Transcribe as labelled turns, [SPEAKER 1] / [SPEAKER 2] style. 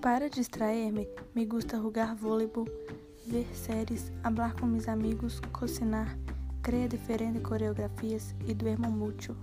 [SPEAKER 1] Para distrair-me, me gusta jogar vôleibol, ver séries, hablar com meus amigos, cocinar, criar diferentes coreografias e duermo muito.